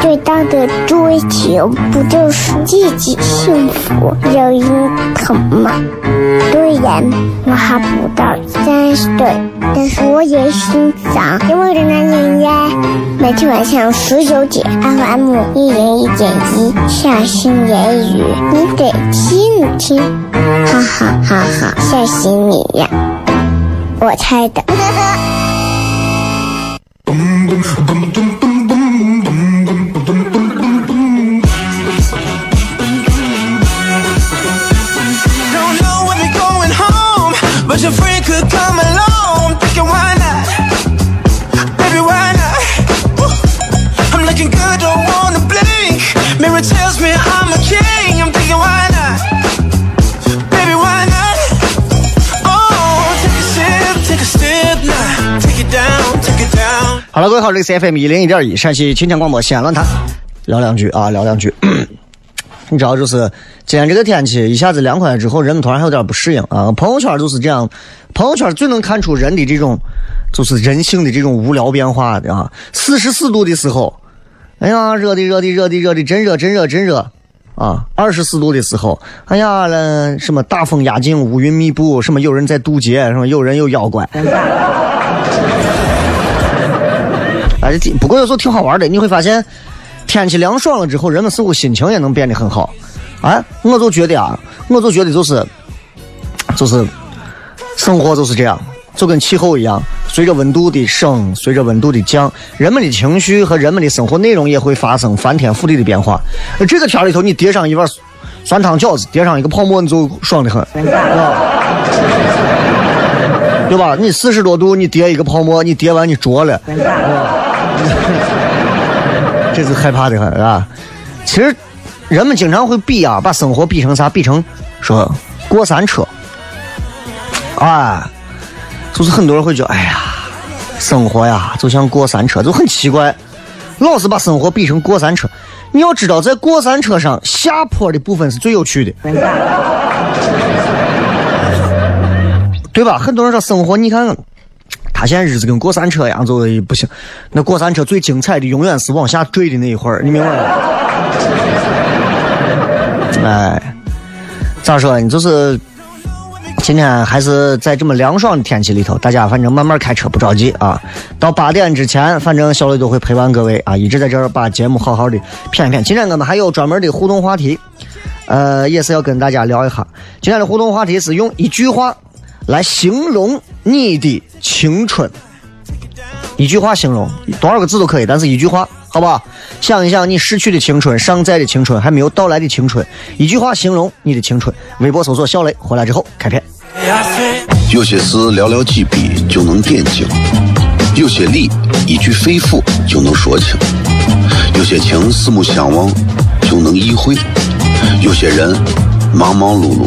最大的追求不就是自己幸福、有人疼吗？虽然我还不到三十岁，但是我也心脏因为的男人呀。每天晚上十九点，FM 一零一点一，下心言语，你得听听，哈哈哈哈，吓死你呀！我猜的。位好，这里是 FM 一零一点一陕西秦腔广播西安论坛，聊两句啊，聊两句。你知道，就是今天这个天气一下子凉快了之后，人们突然还有点不适应啊。朋友圈就是这样，朋友圈最能看出人的这种，就是人性的这种无聊变化的啊。四十四度的时候，哎呀，热的热的热的热的，真热真热真热啊！二十四度的时候，哎呀，什么大风压境，乌云密布，什么有人在渡劫，什么有人有妖怪。哎，不过有时候挺好玩的，你会发现，天气凉爽了之后，人们似乎心情也能变得很好。哎，我就觉得啊，我就觉得就是，就是生活就是这样，就跟气候一样，随着温度的升，随着温度的降，人们的情绪和人们的生活内容也会发生翻天覆地的变化。这个天里头，你叠上一碗酸汤饺子，叠上一个泡馍，你就爽的很，对吧？你四十多度，你叠一个泡馍，你叠完你着了。这是害怕的很，是吧？其实人们经常会比啊，把生活比成啥？比成说过山车。哎，就是很多人会觉得，哎呀，生活呀，就像过山车，就很奇怪，老是把生活比成过山车。你要知道，在过山车上下坡的部分是最有趣的，对吧？很多人说生活，你看。他现在日子跟过山车一样，走不行。那过山车最精彩的永远是往下坠的那一会儿，你明白吗？哎，咋说呢？就是今天还是在这么凉爽的天气里头，大家反正慢慢开车，不着急啊。到八点之前，反正小雷都会陪伴各位啊，一直在这儿把节目好好的骗一骗。今天我们还有专门的互动话题，呃，也是要跟大家聊一下。今天的互动话题是用一句话。来形容你的青春，一句话形容多少个字都可以，但是一句话，好不好？想一想你逝去的青春、尚在的青春、还没有到来的青春，一句话形容你的青春。微博搜索小雷，回来之后开片。有些事寥寥几笔就能点睛，有些理一句肺腑就能说清，有些情四目相望就能意会，有些人忙忙碌碌。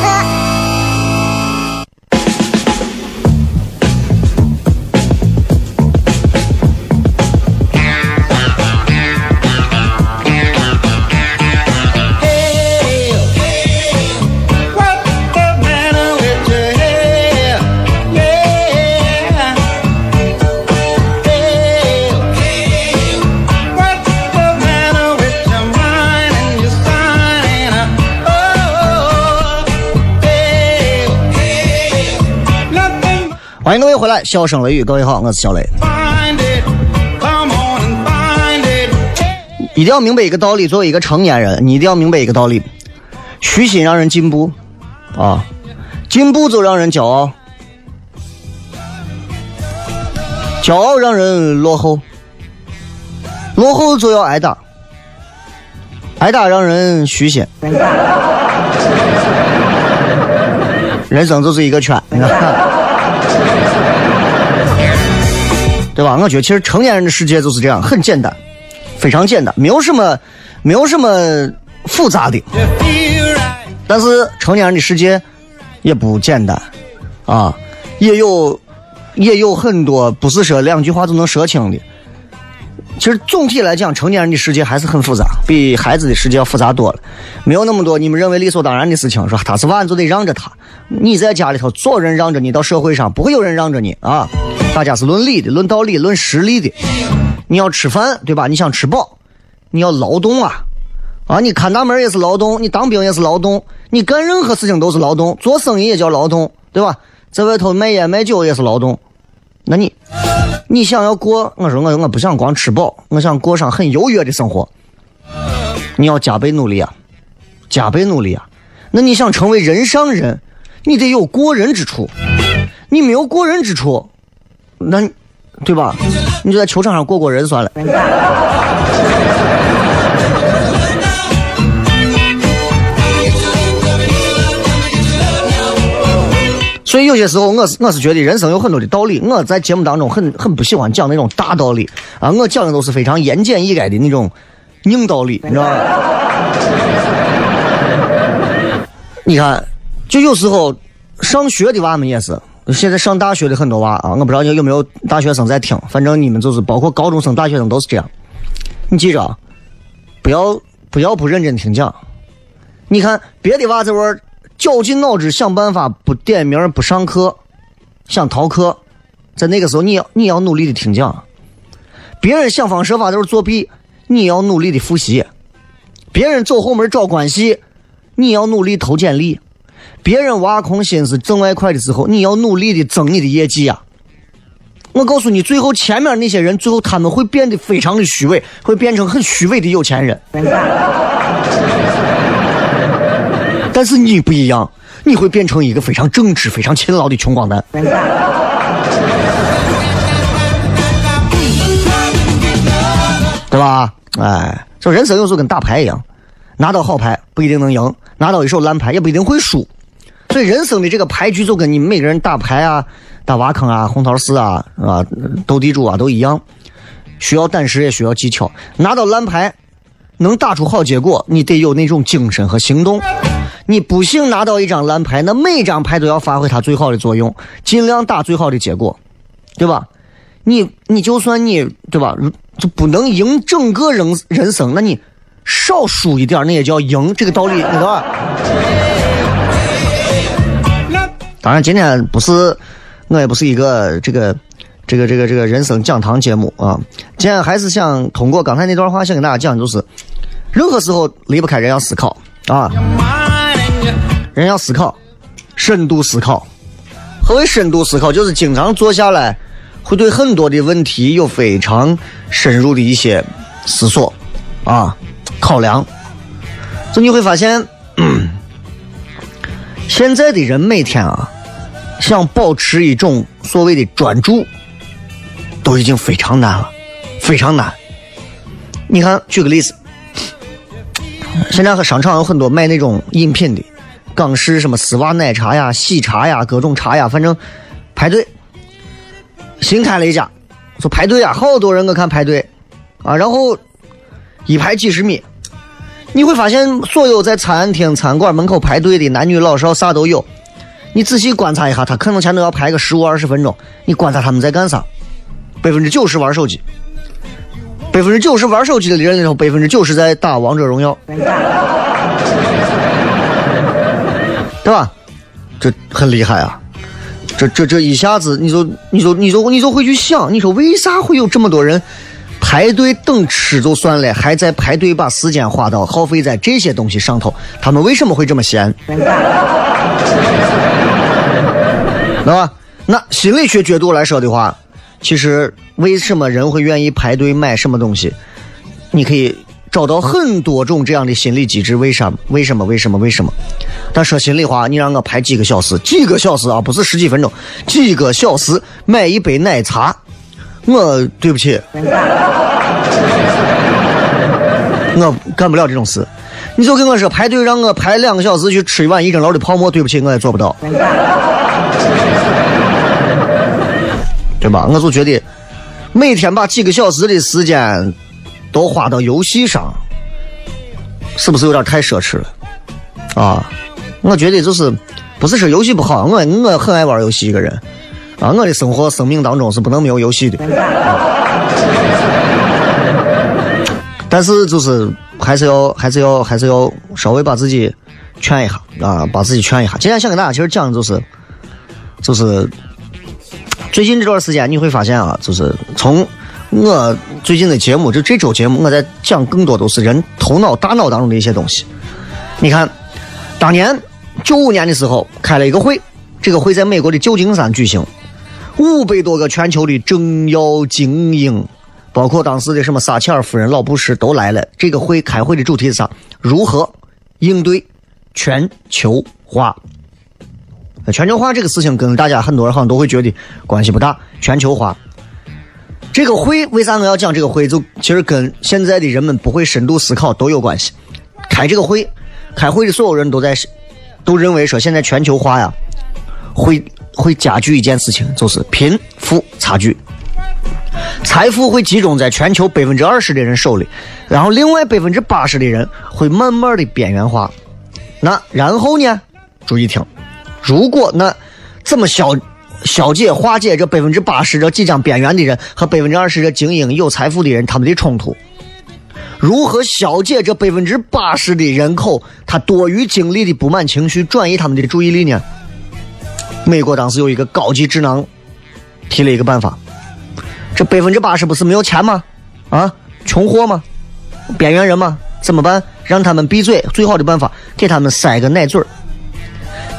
来，笑声雷雨，各位好，我是小雷。一定要明白一个道理，作为一个成年人，你一定要明白一个道理：虚心让人进步，啊，进步就让人骄傲，骄傲让人落后，落后就要挨打，挨打让人虚心。人生就是一个圈，你看。对吧？我觉得其实成年人的世界就是这样，很简单，非常简单，没有什么，没有什么复杂的。但是成年人的世界也不简单啊，也有也有很多不是说两句话就能说清的。其实总体来讲，成年人的世界还是很复杂，比孩子的世界要复杂多了。没有那么多你们认为理所当然的事情，说他是娃就得让着他。你在家里头，总有人让着你；到社会上，不会有人让着你啊。大家是论理的，论道理，论实力的。你要吃饭，对吧？你想吃饱，你要劳动啊！啊，你看大门也是劳动，你当兵也是劳动，你干任何事情都是劳动，做生意也叫劳动，对吧？在外头卖烟卖酒也是劳动。那你，你想要过？我说我我不想光吃饱，我想过上很优越的生活。你要加倍努力啊，加倍努力啊！那你想成为人上人，你得有过人之处。你没有过人之处。那，对吧？你就在球场上过过人算了。所以有些时候，我是我是觉得人生有很多的道理。我在节目当中很很不喜欢讲那种大道理啊，我讲的都是非常言简意赅的那种硬道理，你知道吗？你看，就有时候上学的娃们也是。现在上大学的很多娃啊，我不知道你有没有大学生在听，反正你们就是包括高中生、大学生都是这样。你记着，不要不要不认真听讲。你看别的娃在玩绞尽脑汁想办法不点名不上课，想逃课，在那个时候你要你要努力的听讲。别人想方设法都是作弊，你要努力的复习。别人走后门找关系，你要努力投简历。别人挖空心思挣外快的时候，你要努力的增你的业绩呀！我告诉你，最后前面那些人，最后他们会变得非常的虚伪，会变成很虚伪的有钱人。但是你不一样，你会变成一个非常正直、非常勤劳的穷光蛋。对吧？哎，这人生有时候跟打牌一样，拿到好牌不一定能赢，拿到一手烂牌也不一定会输。所以人生的这个牌局就跟你每个人打牌啊、打挖坑啊、红桃四啊、啊斗地主啊都一样，需要胆识也需要技巧。拿到烂牌，能打出好结果，你得有那种精神和行动。你不幸拿到一张烂牌，那每张牌都要发挥它最好的作用，尽量打最好的结果，对吧？你你就算你对吧，就不能赢整个人人生，那你少输一点，那也叫赢。这个道理，你懂吧？当然，今天不是我也不是一个这个这个这个这个人生讲堂节目啊。今天还是想通过刚才那段话，想跟大家讲，就是任何时候离不开人要思考啊，人要思考，深度思考。何为深度思考？就是经常坐下来，会对很多的问题有非常深入的一些思索啊，考量。就你会发现。现在的人每天啊，想保持一种所谓的专注，都已经非常难了，非常难。你看，举个例子，现在和商场有很多卖那种饮品的，港式什么丝袜奶茶呀、喜茶呀、各种茶呀，反正排队。新开了一家，说排队啊，好多人我看排队啊，然后一排几十米，你会发现所有在餐厅、餐馆门口排队的男女老少啥都有。你仔细观察一下，他可能前头要排个十五二十分钟，你观察他们在干啥？百分之九十玩手机，百分之九十玩手机的人里头，百分之九十在打王者荣耀，对吧？这很厉害啊！这这这一下子，你就你就你就你就会去想，你说为啥会有这么多人排队等吃就算了，还在排队把时间花到耗费在这些东西上头？他们为什么会这么闲？那吧？那心理学角度来说的话，其实为什么人会愿意排队买什么东西？你可以找到很多种这样的心理机制。为啥？为什么？为什么？为什么？但说心里话，你让我排几个小时，几个小时啊，不是十几分钟，几个小时买一杯奶茶，我对不起，我干不了这种事。你就跟我说排队让我排两个小时去吃一碗一蒸楼的泡沫，对不起，我也做不到。对吧？我就觉得每天把几个小时的时间都花到游戏上，是不是有点太奢侈了？啊，我觉得就是不是说游戏不好，我我很爱玩游戏一个人啊，我的生活生命当中是不能没有游戏的。但是就是还是要还是要还是要稍微把自己劝一下啊，把自己劝一下。今天想跟大家其实讲的就是就是最近这段时间你会发现啊，就是从我最近的节目，就这周节目，我在讲更多都是人头脑大脑当中的一些东西。你看，当年九五年的时候开了一个会，这个会在美国的旧金山举行，五百多个全球的政要精英。包括当时的什么撒切尔夫人、老布什都来了。这个会开会的主题是啥？如何应对全球化？全球化这个事情跟大家很多人好像都会觉得关系不大。全球化这个会为啥我要讲这个会？就其实跟现在的人们不会深度思考都有关系。开这个会，开会的所有人都在都认为说，现在全球化呀会会加剧一件事情，就是贫富差距。财富会集中在全球百分之二十的人手里，然后另外百分之八十的人会慢慢的边缘化。那然后呢？注意听，如果那怎么消消解化解这百分之八十这即将边缘的人和百分之二十这精英有财富的人他们的冲突？如何消解这百分之八十的人口他多余精力的不满情绪，转移他们的注意力呢？美国当时有一个高级智囊提了一个办法。这百分之八十不是没有钱吗？啊，穷货吗？边缘人吗？怎么办？让他们闭嘴。最好的办法，给他们塞个奶嘴儿，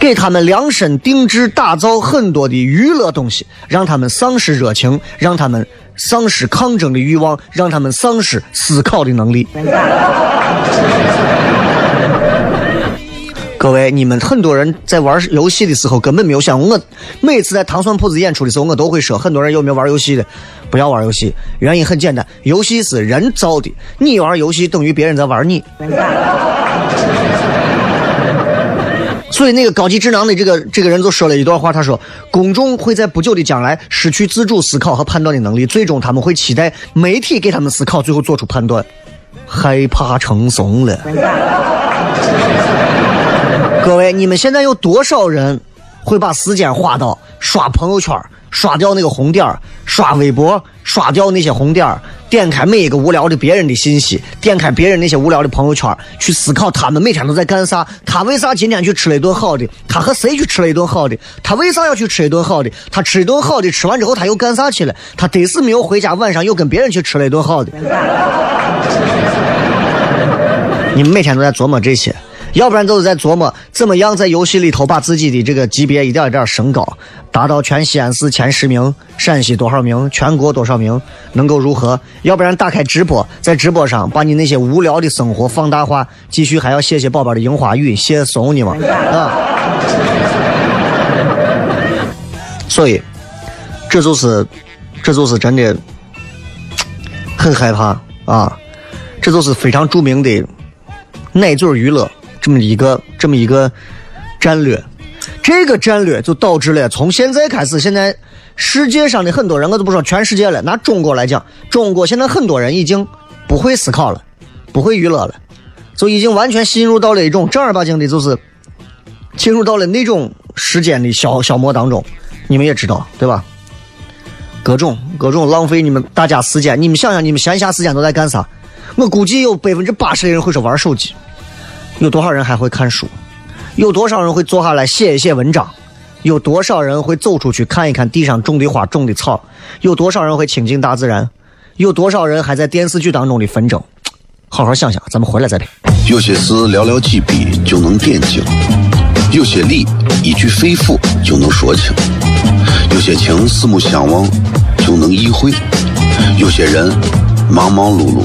给他们量身定制打造很多的娱乐东西，让他们丧失热情，让他们丧失抗争的欲望，让他们丧失思考的能力。各位，你们很多人在玩游戏的时候根本没有想。我每次在糖蒜铺子演出的时候，我都会说：很多人有没有玩游戏的？不要玩游戏。原因很简单，游戏是人造的，你玩游戏等于别人在玩你。所以那个高级智囊的这个这个人就说了一段话，他说：公众会在不久的将来失去自主思考和判断的能力，最终他们会期待媒体给他们思考，最后做出判断，害怕成怂了。各位，你们现在有多少人会把时间花到刷朋友圈、刷掉那个红点、刷微博、刷掉那些红点，点开每一个无聊的别人的信息，点开别人那些无聊的朋友圈，去思考他们每天都在干啥？他为啥今天去吃了一顿好的？他和谁去吃了一顿好的？他为啥要去吃一顿好的？他吃一顿好的，吃完之后他又干啥去了？他得是没有回家，晚上又跟别人去吃了一顿好的。你们每天都在琢磨这些。要不然就是在琢磨怎么样在游戏里头把自己的这个级别一点一点升高，达到全西安市前十名，陕西多少名，全国多少名，能够如何？要不然打开直播，在直播上把你那些无聊的生活放大化，继续还要写写宝宝的樱花雨，写怂你吗？啊！所以，这就是，这就是真的，很害怕啊！这就是非常著名的奶嘴娱乐。这么一个这么一个战略，这个战略就导致了从现在开始，现在世界上的很多人，我都不说全世界了，拿中国来讲，中国现在很多人已经不会思考了，不会娱乐了，就已经完全进入到了一种正儿八经的，就是进入到了那种时间的消消磨当中。你们也知道，对吧？各种各种浪费你们大家时间，你们想想，你们闲暇时间都在干啥？我估计有百分之八十的人会说玩手机，有多少人还会看书？有多少人会坐下来写一写文章？有多少人会走出去看一看地上种的花、种的草？有多少人会亲近大自然？有多少人还在电视剧当中的纷争？好好想想，咱们回来再聊。有些事寥寥几笔就能点睛，有些理一句肺腑就能说清，有些情四目相望就能意会，有些人忙忙碌碌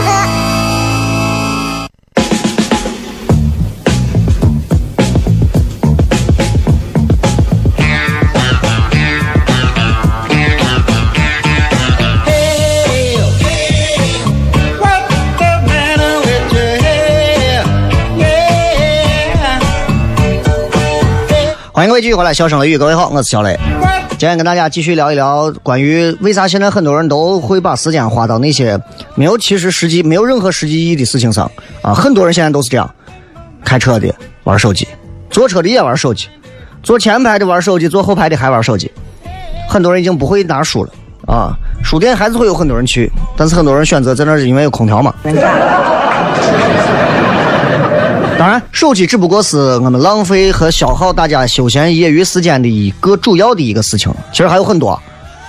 欢迎各位继续回来，笑声雷雨，各位好，我是小雷。今天跟大家继续聊一聊关于为啥现在很多人都会把时间花到那些没有其实实际、没有任何实际意义的事情上啊！很多人现在都是这样，开车的玩手机，坐车的也玩手机，坐前排的玩手机，坐后排的还玩手机。很多人已经不会拿书了啊！书店还是会有很多人去，但是很多人选择在那儿因为有空调嘛。当然，手机只不过是我们浪费和消耗大家休闲业余时间的一个主要的一个事情，其实还有很多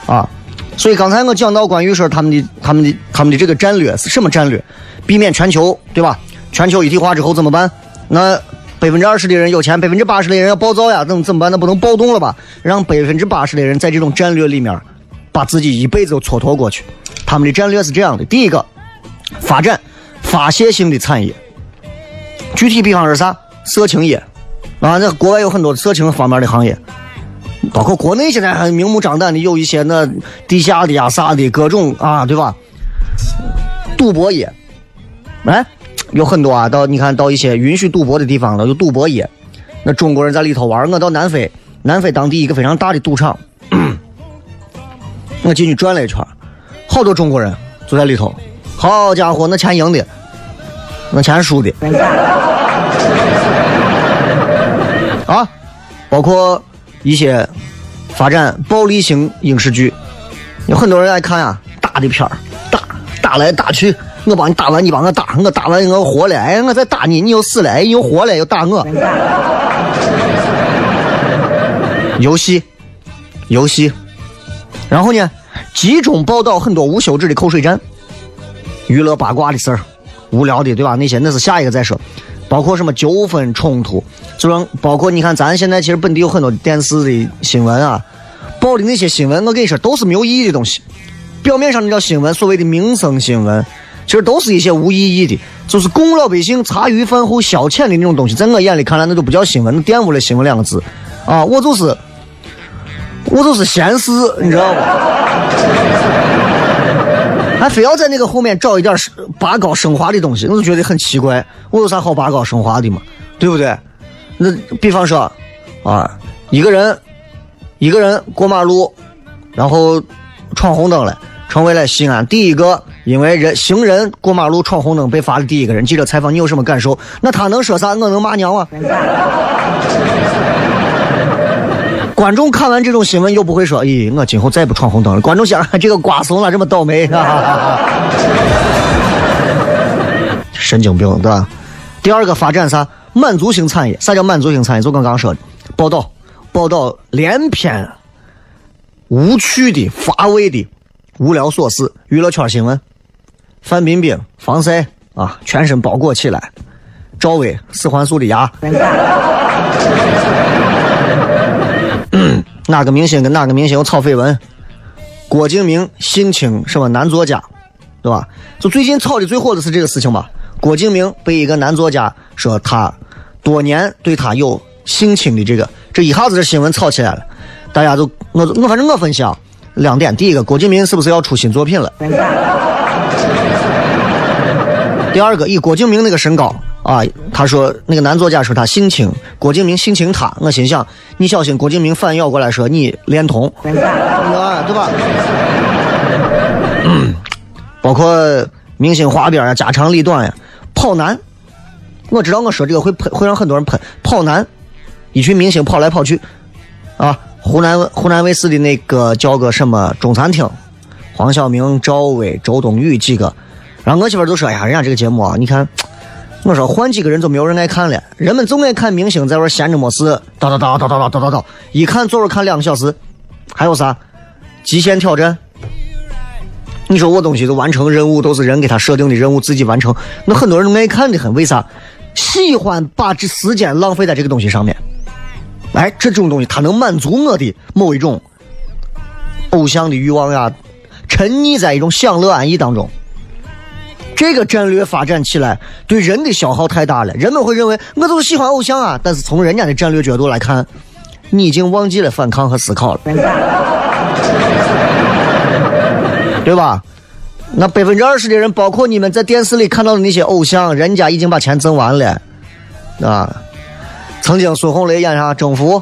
啊。所以刚才我讲到关于说他们的、他们的、他们的这个战略是什么战略？避免全球对吧？全球一体化之后怎么办？那百分之二十的人有钱，百分之八十的人要暴躁呀，怎怎么办？那不能暴动了吧？让百分之八十的人在这种战略里面，把自己一辈子都蹉跎过去。他们的战略是这样的：第一个，发展发泄性的产业。具体比方是啥？色情业啊，那国外有很多色情方面的行业，包括国内现在还明目张胆的有一些那地下的呀啥的各种啊，对吧？赌博业，哎，有很多啊，到你看到一些允许赌博的地方了，有赌博业，那中国人在里头玩。我到南非，南非当地一个非常大的赌场，我进去转了一圈，好多中国人就在里头，好家伙，那钱赢的。我钱输的啊，包括一些发展暴力型影视剧，有很多人爱看啊，打的片儿，打打来打去，我帮你打完，你帮我打，我打完我活了，哎，我再打你，你又死了，哎，又活了，又打我。游戏，游戏，然后呢，集中报道很多无休止的口水战，娱乐八卦的事儿。无聊的，对吧？那些那是下一个再说，包括什么纠纷冲突，就让包括你看，咱现在其实本地有很多电视的新闻啊，报的那些新闻，我跟你说都是没有意义的东西。表面上那叫新闻，所谓的民生新闻，其实都是一些无意义的，就是供老百姓茶余饭后消遣的那种东西。在我眼里看来，那都不叫新闻，那玷污了新闻两个字啊！我就是，我就是闲事，你知道吧？还非要在那个后面找一点拔高升华的东西，我就觉得很奇怪。我有啥好拔高升华的嘛？对不对？那比方说，啊，一个人，一个人过马路，然后闯红灯了，成为了西安第一个因为人行人过马路闯红灯被罚的第一个人。记者采访你有什么感受？那他能说啥？我能骂娘吗？观众看完这种新闻又不会说：“咦，我今后再不闯红灯了。”观众想：“ 这个瓜怂了这么倒霉？” 神经病，对吧？第二个发展啥？满足性产业。啥叫满足性产业？就刚刚说的，报道，报道连篇无趣的、乏味的、无聊琐事。娱乐圈新闻：范冰冰防晒啊，全身包裹起来；赵薇四环素的牙。哪个明星跟哪个明星有炒绯闻？郭敬明性侵什么男作家，对吧？就最近炒的最火的是这个事情吧？郭敬明被一个男作家说他多年对他有性侵的这个，这一下子这新闻炒起来了。大家都我我反正我分析啊，两点：第一个，郭敬明是不是要出新作品了？第二个，以郭敬明那个身高。啊，他说那个男作家说他性侵郭敬明，性侵他。我心想，你小心郭敬明反咬过来说你恋童，啊，对吧？嗯，包括明星花边啊，家长里短呀，跑男。我知道我说这个会喷，会让很多人喷。跑男，一群明星跑来跑去，啊，湖南湖南卫视的那个叫个什么中餐厅，黄晓明、赵薇、周冬雨几个，然后我媳妇就说哎呀，人家这个节目啊，你看。我说换几个人就没有人爱看了，人们总爱看明星在玩闲着没事，叨叨叨叨叨叨叨叨叨，一看坐着看两个小时。还有啥？极限挑战？你说我东西都完成任务都是人给他设定的任务，自己完成，那很多人都爱看的很。为啥？喜欢把这时间浪费在这个东西上面。哎，这种东西它能满足我的某一种偶像的欲望呀，沉溺在一种享乐安逸当中。这个战略发展起来，对人的消耗太大了。人们会认为我就是喜欢偶像啊，但是从人家的战略角度来看，你已经忘记了反抗和思考了，对吧？那百分之二十的人，包括你们在电视里看到的那些偶像，人家已经把钱挣完了，啊！曾经孙红雷演啥《征服》，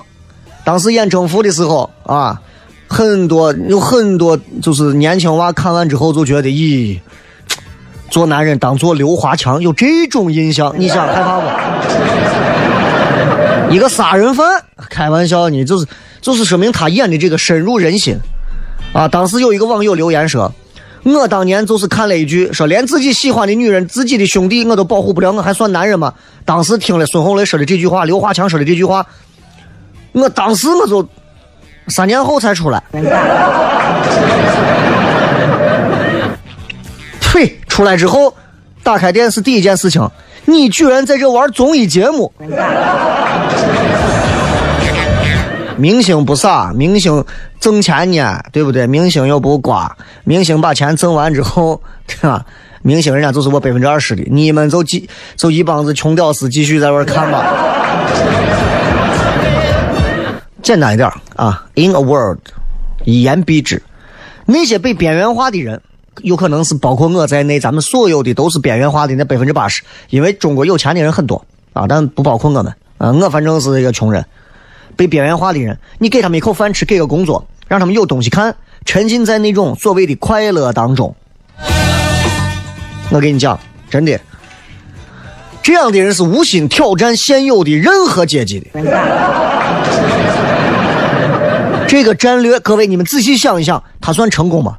当时演《征服》的时候啊，很多有很多就是年轻娃看完之后就觉得，咦。做男人当做刘华强，有这种印象，你想害怕不？一个杀人犯，开玩笑呢，就是就是说明他演的这个深入人心啊！当时有一个网友留言说：“我当年就是看了一句，说连自己喜欢的女人、自己的兄弟我都保护不了，我还算男人吗？”当时听了孙红雷说的这句话，刘华强说的这句话，我当时我就三年后才出来。出来之后，打开电视第一件事情，你居然在这玩综艺节目。明星不傻，明星挣钱呢，对不对？明星又不瓜，明星把钱挣完之后，对吧？明星人家就是我百分之二十的，你们就继就一帮子穷屌丝继续在玩看吧。简单一点啊，In a word，一言蔽之，那些被边缘化的人。有可能是包括我在内，咱们所有的都是边缘化的那百分之八十，因为中国有钱的人很多啊，但不包括我们啊。我反正是一个穷人，被边缘化的人，你给他们一口饭吃，给个工作，让他们有东西看，沉浸在那种所谓的快乐当中。我跟你讲，真的，这样的人是无心挑战现有的任何阶级的。这个战略，各位你们仔细想一想，他算成功吗？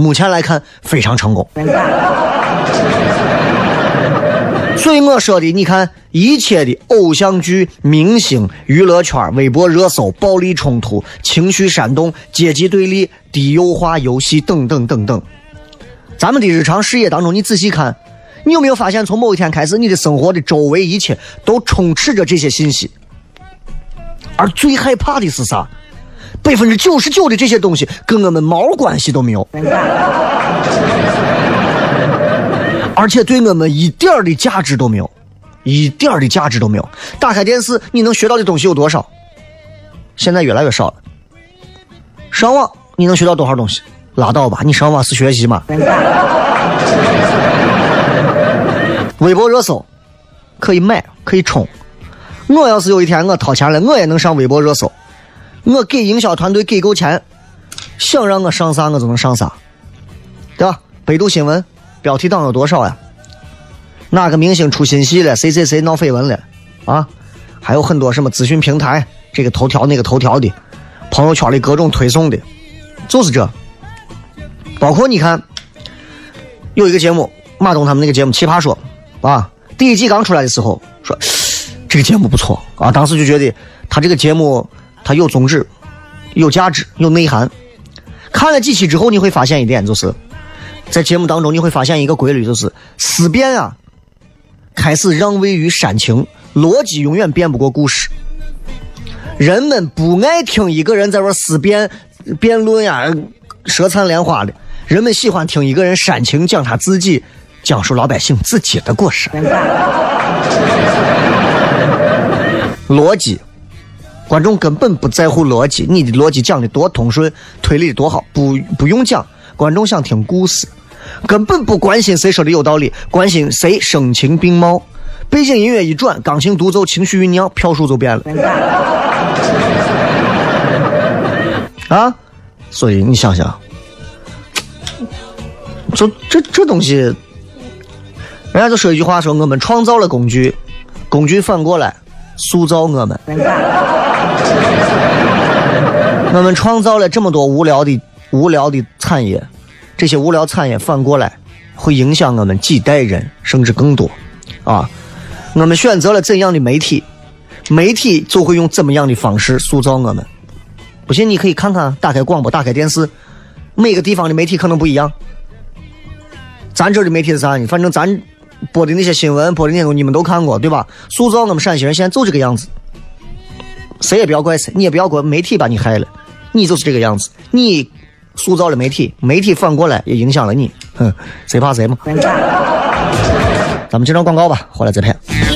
目前来看非常成功，所以我说的，你看一切的偶像剧、明星、娱乐圈、微博热搜、暴力冲突、情绪煽动、阶级对立、低幼化游戏等等等等，咱们的日常视野当中，你仔细看，你有没有发现，从某一天开始，你的生活的周围一切都充斥着这些信息，而最害怕的是啥？百分之九十九的这些东西跟我们毛关系都没有，而且对我们一点儿的价值都没有，一点儿的价值都没有。打开电视，你能学到的东西有多少？现在越来越少了。上网你能学到多少东西？拉倒吧，你上网是学习吗？微博热搜可以买，可以冲。我要是有一天我掏钱了，我也能上微博热搜。我给营销团队给够钱，想让我上啥我就能上啥。对吧？百度新闻标题党有多少呀？哪个明星出新戏了？谁谁谁闹绯闻了？啊，还有很多什么资讯平台，这个头条那个头条的，朋友圈里各种推送的，就是这。包括你看，有一个节目，马东他们那个节目《奇葩说》，啊，第一季刚出来的时候说这个节目不错啊，当时就觉得他这个节目他有宗旨、有价值、有内涵。看了几期之后，你会发现一点，就是在节目当中你会发现一个规律，就是思辨啊，开始让位于煽情，逻辑永远辩不过故事。人们不爱听一个人在那思辨、辩论呀、舌灿莲花的，人们喜欢听一个人煽情讲他自己，讲述老百姓自己的故事。逻辑，观众根本不在乎逻辑，你的逻辑讲的多通顺，推理的多好，不不用讲，观众想听故事，根本不关心谁说的有道理，关心谁声情并茂，背景音乐一转，钢琴独奏，情绪酝酿，票数就变了。啊，所以你想想，这这这东西，人家就说一句话，说我们创造了工具，工具反过来。塑造我们，我们创造了这么多无聊的、无聊的产业，这些无聊产业反过来会影响我们几代人，甚至更多。啊，我们选择了怎样的媒体，媒体就会用怎么样的方式塑造我们。不信你可以看看，打开广播，打开电视，每个地方的媒体可能不一样。咱这的媒体是啥呢？反正咱。播的那些新闻，播的那种你们都看过，对吧？塑造我们陕西人现在就这个样子，谁也不要怪谁，你也不要怪媒体把你害了，你就是这个样子，你塑造了媒体，媒体反过来也影响了你，哼，谁怕谁嘛？咱们接着广告吧，回来再拍。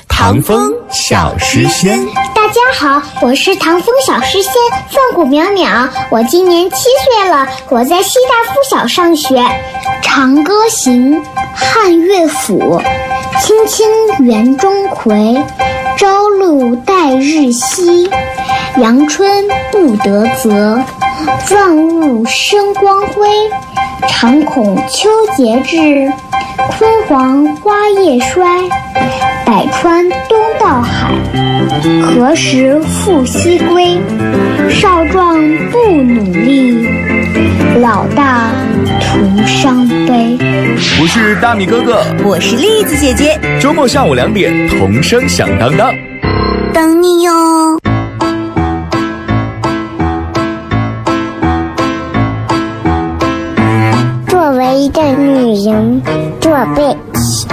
唐风小诗仙，大家好，我是唐风小诗仙范谷淼淼，我今年七岁了，我在西大附小上学。《长歌行》汉乐府，青青园中葵，待日晞，阳春布德泽，万物生光辉。常恐秋节至，焜黄花叶衰。百川东到海，何时复西归？少壮不努力，老大徒伤悲。我是大米哥哥，我是栗子姐姐。周末下午两点，童声响当当，等你哟。作为一个女人，做被。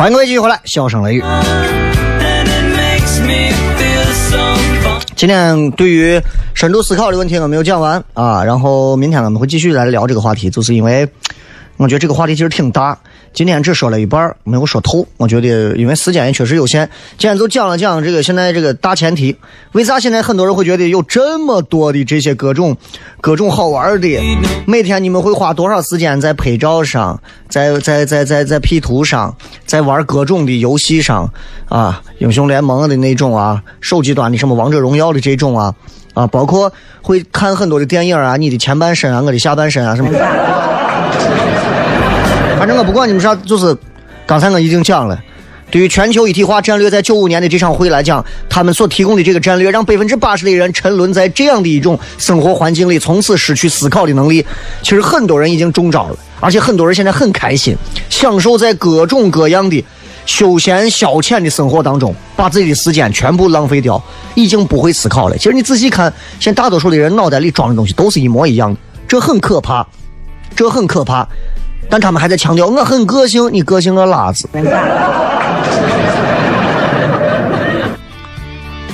欢迎各位继续回来，笑声雷雨。今天对于深度思考的问题我没有讲完啊，然后明天我们会继续来聊这个话题，就是因为我觉得这个话题其实挺大。今天只说了一半，没有说透。我觉得，因为时间也确实有限，今天就讲了讲这个现在这个大前提。为啥现在很多人会觉得有这么多的这些各种各种好玩的？每天你们会花多少时间在拍照上，在在在在在 P 图上，在玩各种的游戏上啊？英雄联盟的那种啊，手机端的什么王者荣耀的这种啊啊，包括会看很多的电影啊，你的前半生啊，我的下半身啊什么。反正我不管你们啥，就是刚才我已经讲了，对于全球一体化战略，在九五年的这场会来讲，他们所提供的这个战略，让百分之八十的人沉沦在这样的一种生活环境里，从此失去思考的能力。其实很多人已经中招了，而且很多人现在很开心，享受在各种各样的休闲消遣的生活当中，把自己的时间全部浪费掉，已经不会思考了。其实你仔细看，现在大多数的人脑袋里装的东西都是一模一样的，这很可怕，这很可怕。但他们还在强调我很个性，你个性个拉子。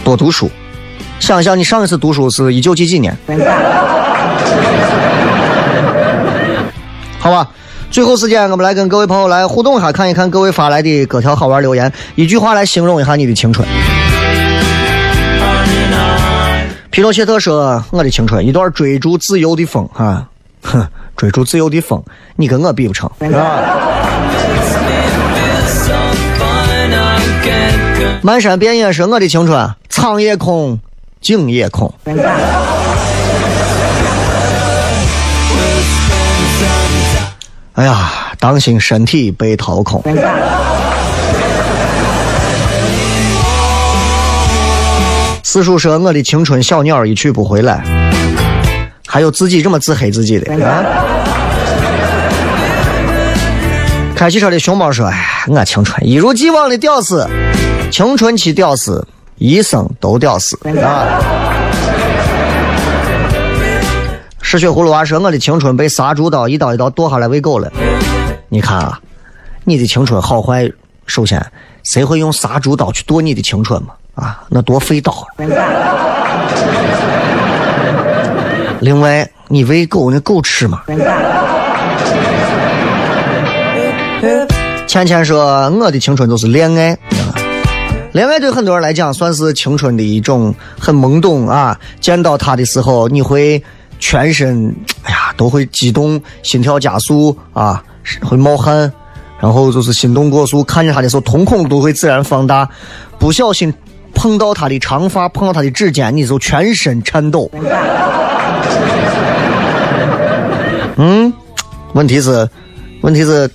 多读书，想想你上一次读书是一九几几年？好吧，最后时间我们来跟各位朋友来互动一下，看一看各位发来的各条好玩留言，一句话来形容一下你的青春。皮诺切特说：“我的青春，一段追逐自由的风，哈，哼。”追逐自由的风，你跟我比不成。漫山遍野是我的青春，苍也空，景也空。哎呀，当心身体被掏空。四叔说：“我的青春小鸟一去不回来。”还有自己这么自黑自己的啊！开汽车的熊猫说：“哎，我青春一如既往的屌丝，青春期屌丝，一生都屌丝啊！”嗜血葫芦娃说：“我的青春被杀猪刀一刀一刀剁下来喂狗了。”你看啊，你的青春好坏，首先谁会用杀猪刀去剁你的青春嘛？啊，那多费刀。另外，你喂狗，那狗吃吗？倩倩说：“我的青春就是恋爱，恋爱对很多人来讲算是青春的一种很懵懂啊。见到他的时候，你会全身哎呀都会激动，心跳加速啊，会冒汗，然后就是心动过速。看见他的时候，瞳孔都会自然放大，不小心碰到他的长发，碰到他的指尖，你就全身颤抖。”嗯，问题是，问题是，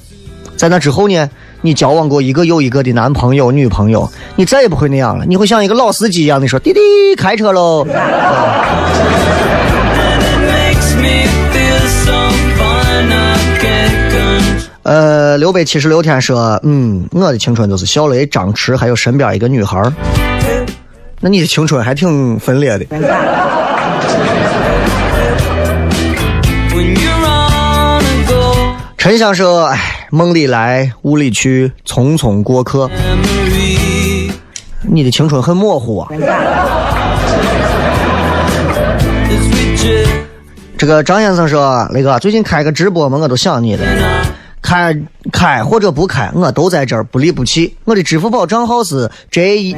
在那之后呢？你交往过一个又一个的男朋友、女朋友，你再也不会那样了。你会像一个老司机一样的说：“滴滴，开车喽。”呃，刘备七十六天说：“嗯，我的青春就是小雷、张弛，还有身边一个女孩那你的青春还挺分裂的。陈香说：“哎，梦里来，雾里去，匆匆过客。你的青春很模糊啊。”这个张先生说：“雷哥，最近开个直播嘛，我都想你了。开开或者不开，我都在这儿，不离不弃。我的支付宝账号是 J。”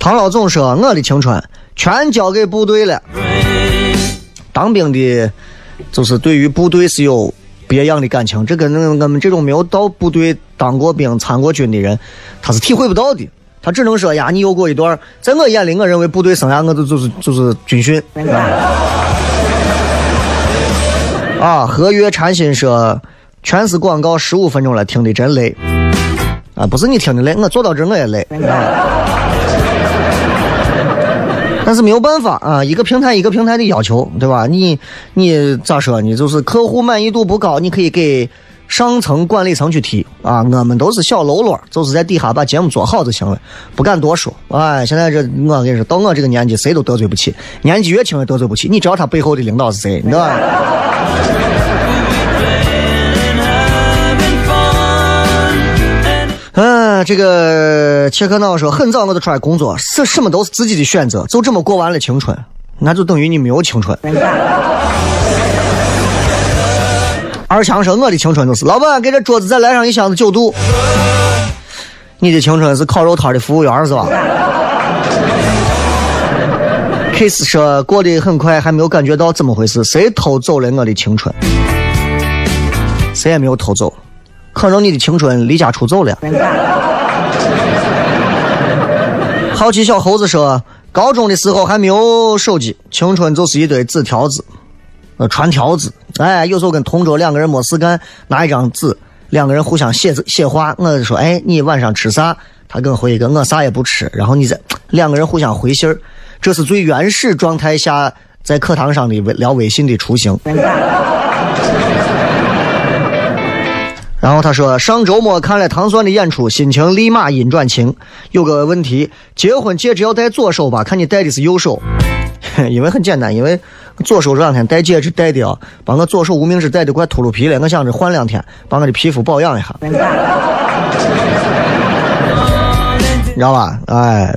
唐老总说：“我的青春全交给部队了。”当兵的，就是对于部队是有别样的感情，这跟我们这种没有到部队当过兵、参过军的人，他是体会不到的。他只能说呀，你有过一段，在我眼里，我认为部队生涯，我就就是就是军训。啊，和悦禅心说，全是广告，十五分钟了，听的真累。啊，不是你听的累，我坐到这我也累。啊但是没有办法啊，一个平台一个平台的要求，对吧？你你咋说？你就是客户满意度不高，你可以给上层管理层去提啊。我们都是小喽啰，就是在底下把节目做好就行了，不敢多说。哎，现在这我跟你说，到我这个年纪，谁都得罪不起，年纪越轻越得罪不起。你知道他背后的领导是谁，对吧？嗯，这个切克闹说，很早我就出来工作，是什么都是自己的选择，就这么过完了青春，那就等于你没有青春。二强说，我的青春就是老板给这桌子再来上一箱子九度。你的青春是烤肉摊的服务员是吧？Kiss 说，过得很快，还没有感觉到怎么回事，谁偷走了我的青春？谁也没有偷走。可能你的青春离家出走了。好奇小猴子说，高中的时候还没有手机，青春就是一堆纸条子，呃，传条子哎，有时候跟同桌两个人没事干，拿一张纸，两个人互相写字写话，我就说，哎，你晚上吃啥？他跟我回一个，我啥也不吃。然后你再两个人互相回信儿，这是最原始状态下在课堂上的微聊微信的雏形。然后他说，上周末看了糖蒜的演出，心情立马阴转晴。有个问题，结婚戒指要戴左手吧？看你戴的是右手。因为很简单，因为左手这两天戴戒指戴的啊，把我左手无名指戴的快秃噜皮了。我想着换两天，把我的皮肤保养一下，你知道吧？哎，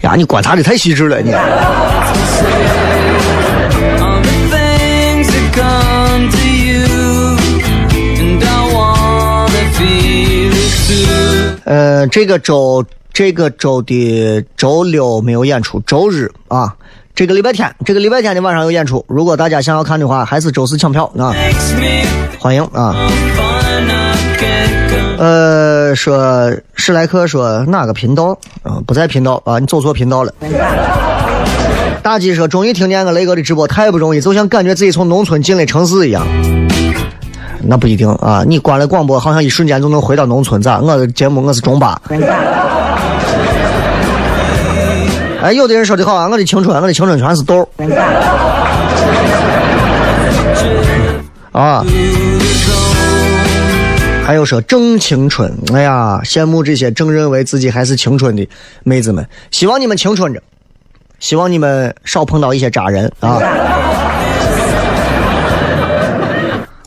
呀，你观察的太细致了，你。这个周这个周的周六没有演出，周日啊，这个礼拜天，这个礼拜天的晚上有演出。如果大家想要看的话，还是周四抢票啊，欢迎啊。呃，说史莱克说哪个频道啊？不在频道啊，你走错频道了。大鸡说，终于听见我雷哥的直播，太不容易，就像感觉自己从农村进了城市一样。那不一定啊！你关了广播，好像一瞬间就能回到农村，咋？我的节目我是中巴。哎，有的人说的好啊，我的青春，我的青春全是豆。啊！还有说正青春，哎呀，羡慕这些正认为自己还是青春的妹子们，希望你们青春着，希望你们少碰到一些渣人啊！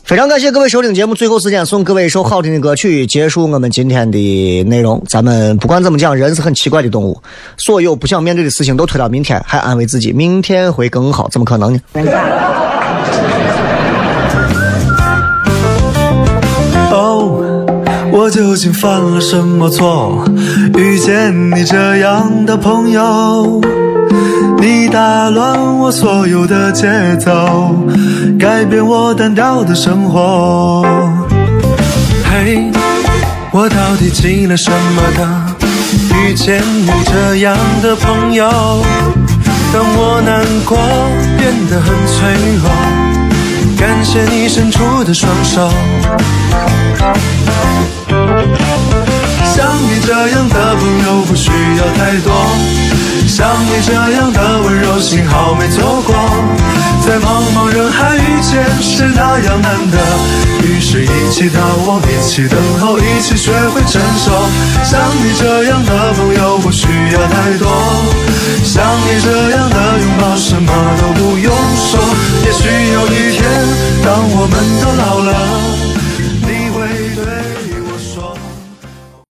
非常感谢各位收听节目，最后时间送各位一首好听的歌曲，结束我们今天的内容。咱们不管怎么讲，人是很奇怪的动物，所有不想面对的事情都推到明天，还安慰自己明天会更好，怎么可能呢？我究竟犯了什么错？遇见你这样的朋友。你打乱我所有的节奏，改变我单调的生活。嘿，我到底积了什么的？遇见你这样的朋友，当我难过变得很脆弱，感谢你伸出的双手。像你这样的朋友不需要太多。像你这样的温柔，幸好没错过。在茫茫人海遇见是那样难得，于是一起逃亡，一起等候，一起学会成熟。像你这样的朋友不需要太多，像你这样的拥抱什么都不用说。也许有一天，当我们都老了。